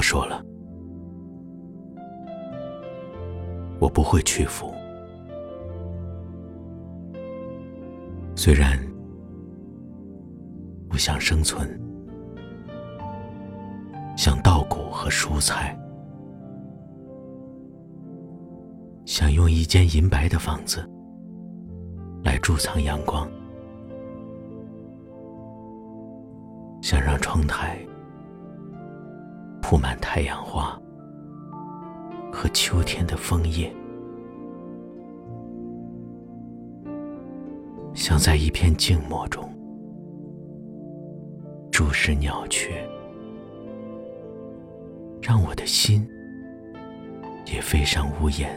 我说了，我不会屈服。虽然我想生存，像稻谷和蔬菜，想用一间银白的房子来贮藏阳光，想让窗台。铺满太阳花和秋天的枫叶，像在一片静默中注视鸟雀，让我的心也飞上屋檐。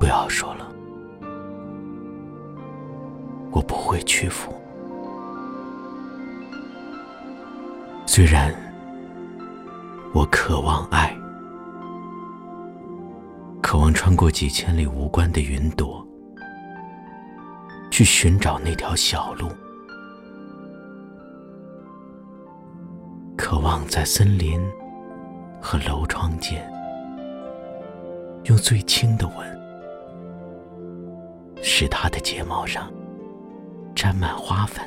不要说了，我不会屈服。虽然我渴望爱，渴望穿过几千里无关的云朵，去寻找那条小路，渴望在森林和楼窗间，用最轻的吻，使她的睫毛上沾满花粉。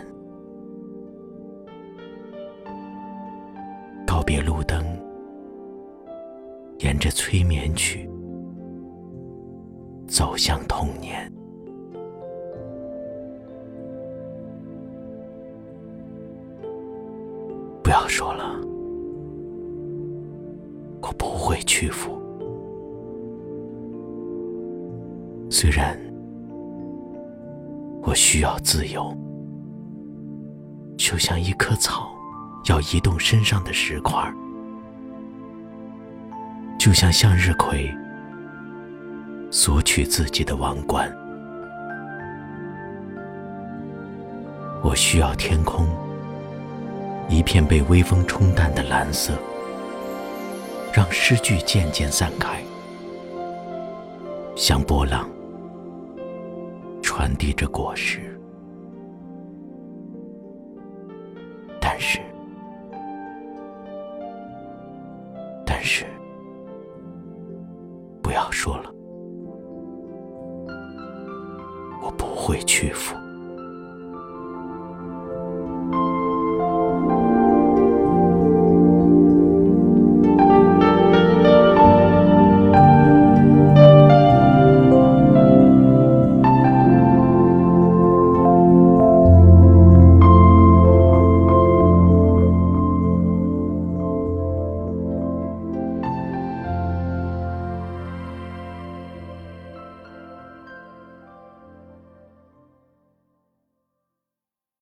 别路灯，沿着催眠曲走向童年。不要说了，我不会屈服。虽然我需要自由，就像一棵草。要移动身上的石块，就像向日葵索取自己的王冠。我需要天空一片被微风冲淡的蓝色，让诗句渐渐散开，像波浪传递着果实。但是。我说了，我不会屈服。